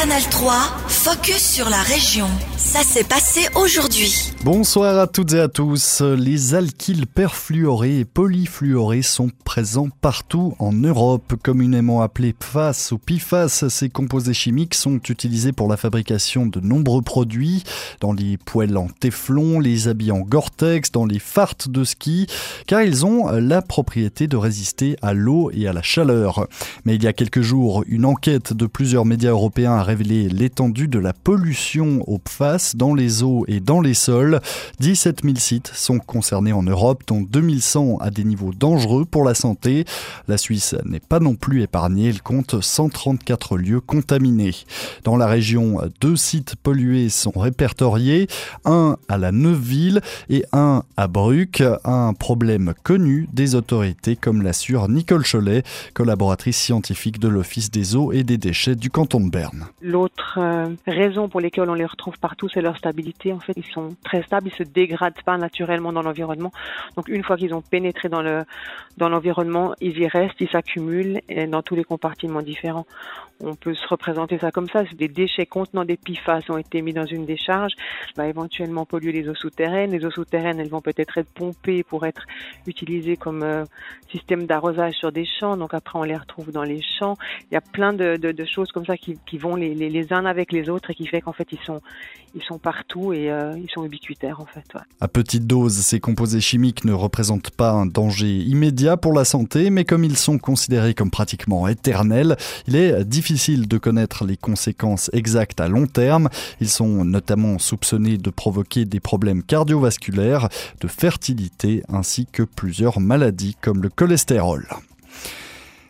Canal 3, focus sur la région. Ça s'est passé aujourd'hui. Bonsoir à toutes et à tous. Les alkyles perfluorés et polyfluorés sont présents partout en Europe. Communément appelés PFAS ou PFAS, ces composés chimiques sont utilisés pour la fabrication de nombreux produits, dans les poêles en téflon, les habits en Gore-Tex, dans les fartes de ski, car ils ont la propriété de résister à l'eau et à la chaleur. Mais il y a quelques jours, une enquête de plusieurs médias européens a révélé l'étendue de la pollution au PFAS dans les eaux et dans les sols. 17 000 sites sont concernés en Europe, dont 2100 à des niveaux dangereux pour la santé. La Suisse n'est pas non plus épargnée, elle compte 134 lieux contaminés. Dans la région, deux sites pollués sont répertoriés, un à la Neuville et un à Bruck, un problème connu des autorités comme l'assure Nicole Cholet, collaboratrice scientifique de l'Office des eaux et des déchets du canton de Berne. L'autre euh, raison pour laquelle on les retrouve partout, c'est leur stabilité. En fait, ils sont très stables, ils se dégradent pas naturellement dans l'environnement. Donc, une fois qu'ils ont pénétré dans le dans l'environnement, ils y restent, ils s'accumulent dans tous les compartiments différents. On peut se représenter ça comme ça. C'est des déchets contenant des PFAS ont été mis dans une décharge, va éventuellement polluer les eaux souterraines. Les eaux souterraines, elles vont peut-être être pompées pour être utilisées comme euh, système d'arrosage sur des champs. Donc après, on les retrouve dans les champs. Il y a plein de, choses comme ça qui, vont les, les, les, uns avec les et qui fait qu'en fait, ils sont, partout et euh, ils sont ubiquitaires en fait. À petite dose, ces composés chimiques ne représentent pas un danger immédiat pour la santé, mais comme ils sont considérés comme pratiquement éternels, il est difficile de connaître les conséquences exactes à long terme. Ils sont notamment soupçonnés de provoquer des problèmes cardiovasculaires, de fertilité ainsi que plusieurs maladies comme le cholestérol.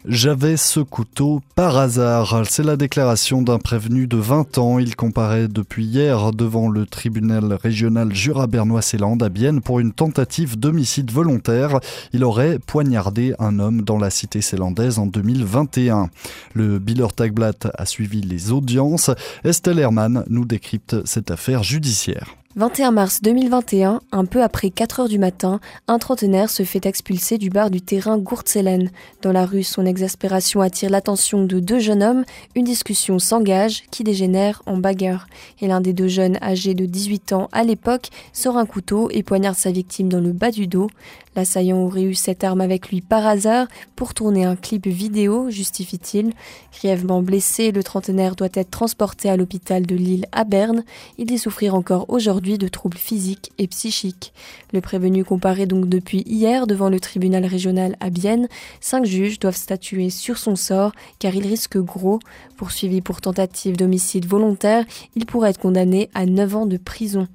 J'avais ce couteau par hasard. C'est la déclaration d'un prévenu de 20 ans. Il comparait depuis hier devant le tribunal régional Jura-Bernois-Célande à Bienne pour une tentative d'homicide volontaire. Il aurait poignardé un homme dans la cité célandaise en 2021. Le Biller Tagblatt a suivi les audiences. Estelle Hermann nous décrypte cette affaire judiciaire. 21 mars 2021, un peu après 4 heures du matin, un trentenaire se fait expulser du bar du terrain Gourtzelen. Dans la rue, son exaspération attire l'attention de deux jeunes hommes. Une discussion s'engage qui dégénère en bagarre. Et l'un des deux jeunes, âgés de 18 ans à l'époque, sort un couteau et poignarde sa victime dans le bas du dos. L'assaillant aurait eu cette arme avec lui par hasard pour tourner un clip vidéo, justifie-t-il. Grièvement blessé, le trentenaire doit être transporté à l'hôpital de Lille à Berne. Il dit souffrir encore aujourd'hui de troubles physiques et psychiques. Le prévenu comparaît donc depuis hier devant le tribunal régional à Bienne. Cinq juges doivent statuer sur son sort car il risque gros. Poursuivi pour tentative d'homicide volontaire, il pourrait être condamné à 9 ans de prison.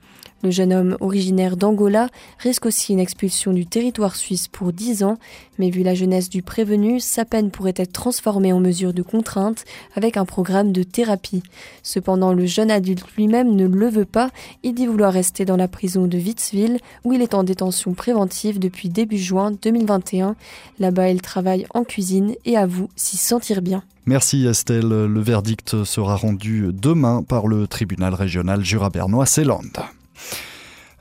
Le jeune homme originaire d'Angola risque aussi une expulsion du territoire suisse pour 10 ans, mais vu la jeunesse du prévenu, sa peine pourrait être transformée en mesure de contrainte avec un programme de thérapie. Cependant, le jeune adulte lui-même ne le veut pas, il dit vouloir rester dans la prison de Witzville, où il est en détention préventive depuis début juin 2021. Là-bas, il travaille en cuisine et avoue s'y sentir bien. Merci Estelle. Le verdict sera rendu demain par le tribunal régional Jura-Bernois-Célande.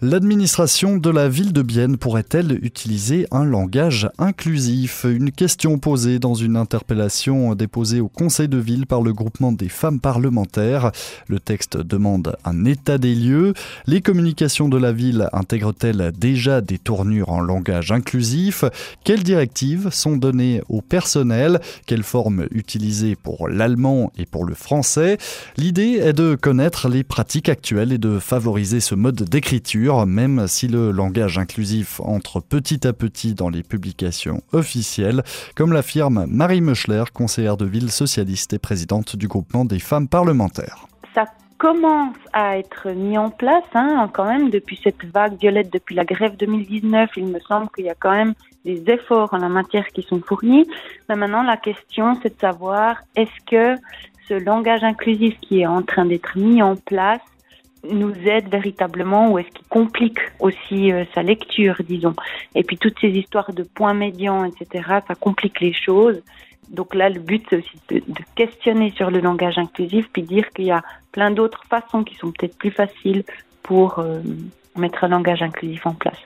L'administration de la ville de Bienne pourrait-elle utiliser un langage inclusif? Une question posée dans une interpellation déposée au conseil de ville par le groupement des femmes parlementaires. Le texte demande un état des lieux. Les communications de la ville intègrent-elles déjà des tournures en langage inclusif? Quelles directives sont données au personnel? Quelle forme utiliser pour l'allemand et pour le français? L'idée est de connaître les pratiques actuelles et de favoriser ce mode d'écriture même si le langage inclusif entre petit à petit dans les publications officielles, comme l'affirme Marie Meuchler, conseillère de ville socialiste et présidente du groupement des femmes parlementaires. Ça commence à être mis en place, hein, quand même, depuis cette vague violette, depuis la grève 2019, il me semble qu'il y a quand même des efforts en la matière qui sont fournis. Mais maintenant, la question, c'est de savoir est-ce que ce langage inclusif qui est en train d'être mis en place nous aide véritablement ou est-ce qu'il complique aussi euh, sa lecture, disons. Et puis toutes ces histoires de points médians, etc., ça complique les choses. Donc là, le but, c'est aussi de, de, questionner sur le langage inclusif, puis dire qu'il y a plein d'autres façons qui sont peut-être plus faciles pour euh,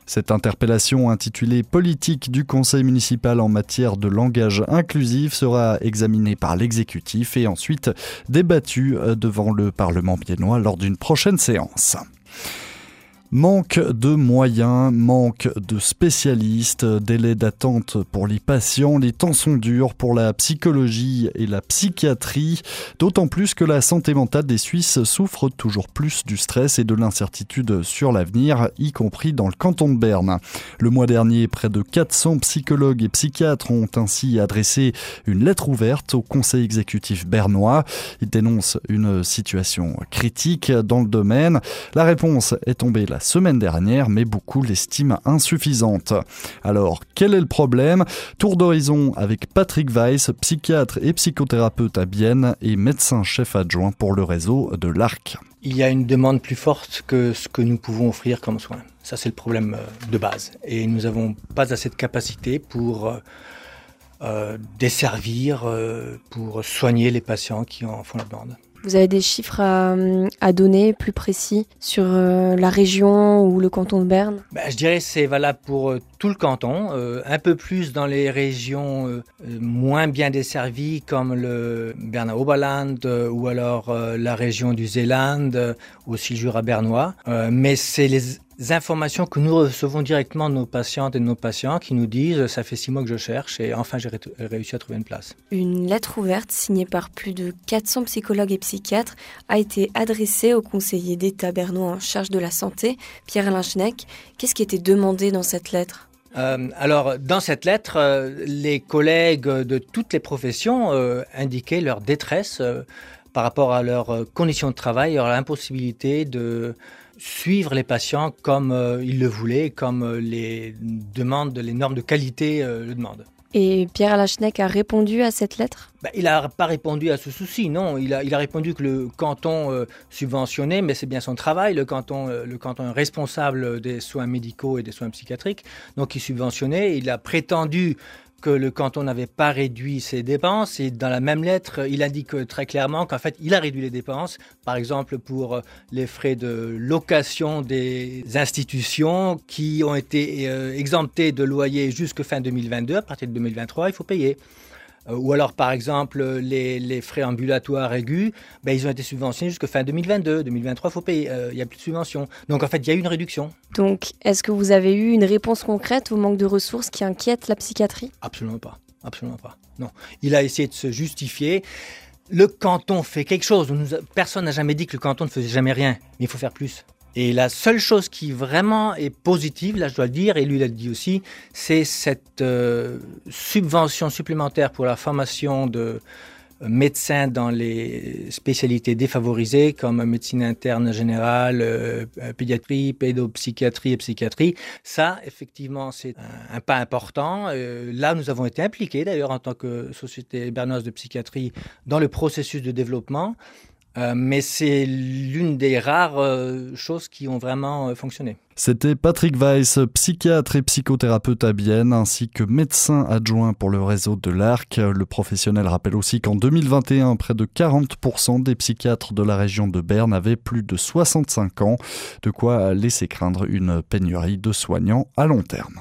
Cette interpellation intitulée Politique du Conseil municipal en matière de langage inclusif sera examinée par l'exécutif et ensuite débattue devant le Parlement biennois lors d'une prochaine séance. Manque de moyens, manque de spécialistes, délai d'attente pour les patients, les temps sont durs pour la psychologie et la psychiatrie, d'autant plus que la santé mentale des Suisses souffre toujours plus du stress et de l'incertitude sur l'avenir, y compris dans le canton de Berne. Le mois dernier, près de 400 psychologues et psychiatres ont ainsi adressé une lettre ouverte au conseil exécutif bernois. Ils dénoncent une situation critique dans le domaine. La réponse est tombée la semaine dernière, mais beaucoup l'estiment insuffisante. Alors, quel est le problème? Tour d'horizon avec Patrick Weiss, psychiatre et psychothérapeute à Bienne et médecin-chef adjoint pour le réseau de l'ARC. Il y a une demande plus forte que ce que nous pouvons offrir comme soins. Ça, c'est le problème euh, de base. Et nous n'avons pas assez de capacité pour euh, euh, desservir, pour soigner les patients qui en font la demande. Vous avez des chiffres à, donner plus précis sur euh, la région ou le canton de Berne? Ben, Je dirais que c'est valable pour euh, tout le canton, euh, un peu plus dans les régions moins bien desservies comme le Berner Oberland ou alors la région du Zéland, aussi le Jura bernois. mais c'est les informations que nous recevons directement de nos patientes et de nos patients qui nous disent ça fait six mois que je cherche et enfin j'ai réussi à trouver une place. Une lettre ouverte signée par plus de 400 psychologues et psychiatres a été adressée au conseiller d'État bernois en charge de la santé, Pierre-Alain Schneck. Qu'est-ce qui était demandé dans cette lettre? Euh, alors, dans cette lettre, euh, les collègues de toutes les professions euh, indiquaient leur détresse par rapport à leurs conditions de travail, à l'impossibilité de suivre les patients comme euh, ils le voulaient, comme euh, les demandes, les normes de qualité euh, le demandent. Et Pierre Alachneck a répondu à cette lettre? Bah, Il n'a pas répondu à ce souci, non. Il a, il a répondu que le canton subventionnait, mais c'est bien son travail. Le canton, le canton est responsable des soins médicaux et des soins psychiatriques, donc il subventionnait. Il a prétendu que le canton n'avait pas réduit ses dépenses et dans la même lettre, il indique très clairement qu'en fait, il a réduit les dépenses, par exemple pour les frais de location des institutions qui ont été euh, exemptés de loyer jusqu'à fin 2022. À partir de 2023, il faut payer. Euh, ou alors, par exemple, les, frais ambulatoires aigus, ben, ils ont été subventionnés jusqu'à fin 2022. 2023, il faut payer. Euh, il n'y a plus de subvention. Donc, en fait, il y a eu une réduction. Donc, est-ce que vous avez eu une réponse concrète au manque de ressources qui inquiète la psychiatrie? Absolument pas. Absolument pas. Non. Il a essayé de se justifier. Le canton fait quelque chose. Personne n'a jamais dit que le canton ne faisait jamais rien. Mais il faut faire plus. Et la seule chose qui vraiment est positive, là je dois le dire, et lui l'a dit aussi, c'est cette euh, subvention supplémentaire pour la formation de euh, médecins dans les spécialités défavorisées comme médecine interne générale, euh, pédiatrie, pédopsychiatrie et psychiatrie. Ça, effectivement, c'est un, pas important. là, nous avons été impliqués d'ailleurs en tant que Société bernoise de psychiatrie dans le processus de développement. Euh, mais c'est l'une des rares euh, choses qui ont vraiment euh, fonctionné. C'était Patrick Weiss, psychiatre et psychothérapeute à Bienne, ainsi que médecin adjoint pour le réseau de l'ARC. Le professionnel rappelle aussi qu'en 2021, près de 40% des psychiatres de la région de Berne avaient plus de 65 ans, de quoi laisser craindre une pénurie de soignants à long terme.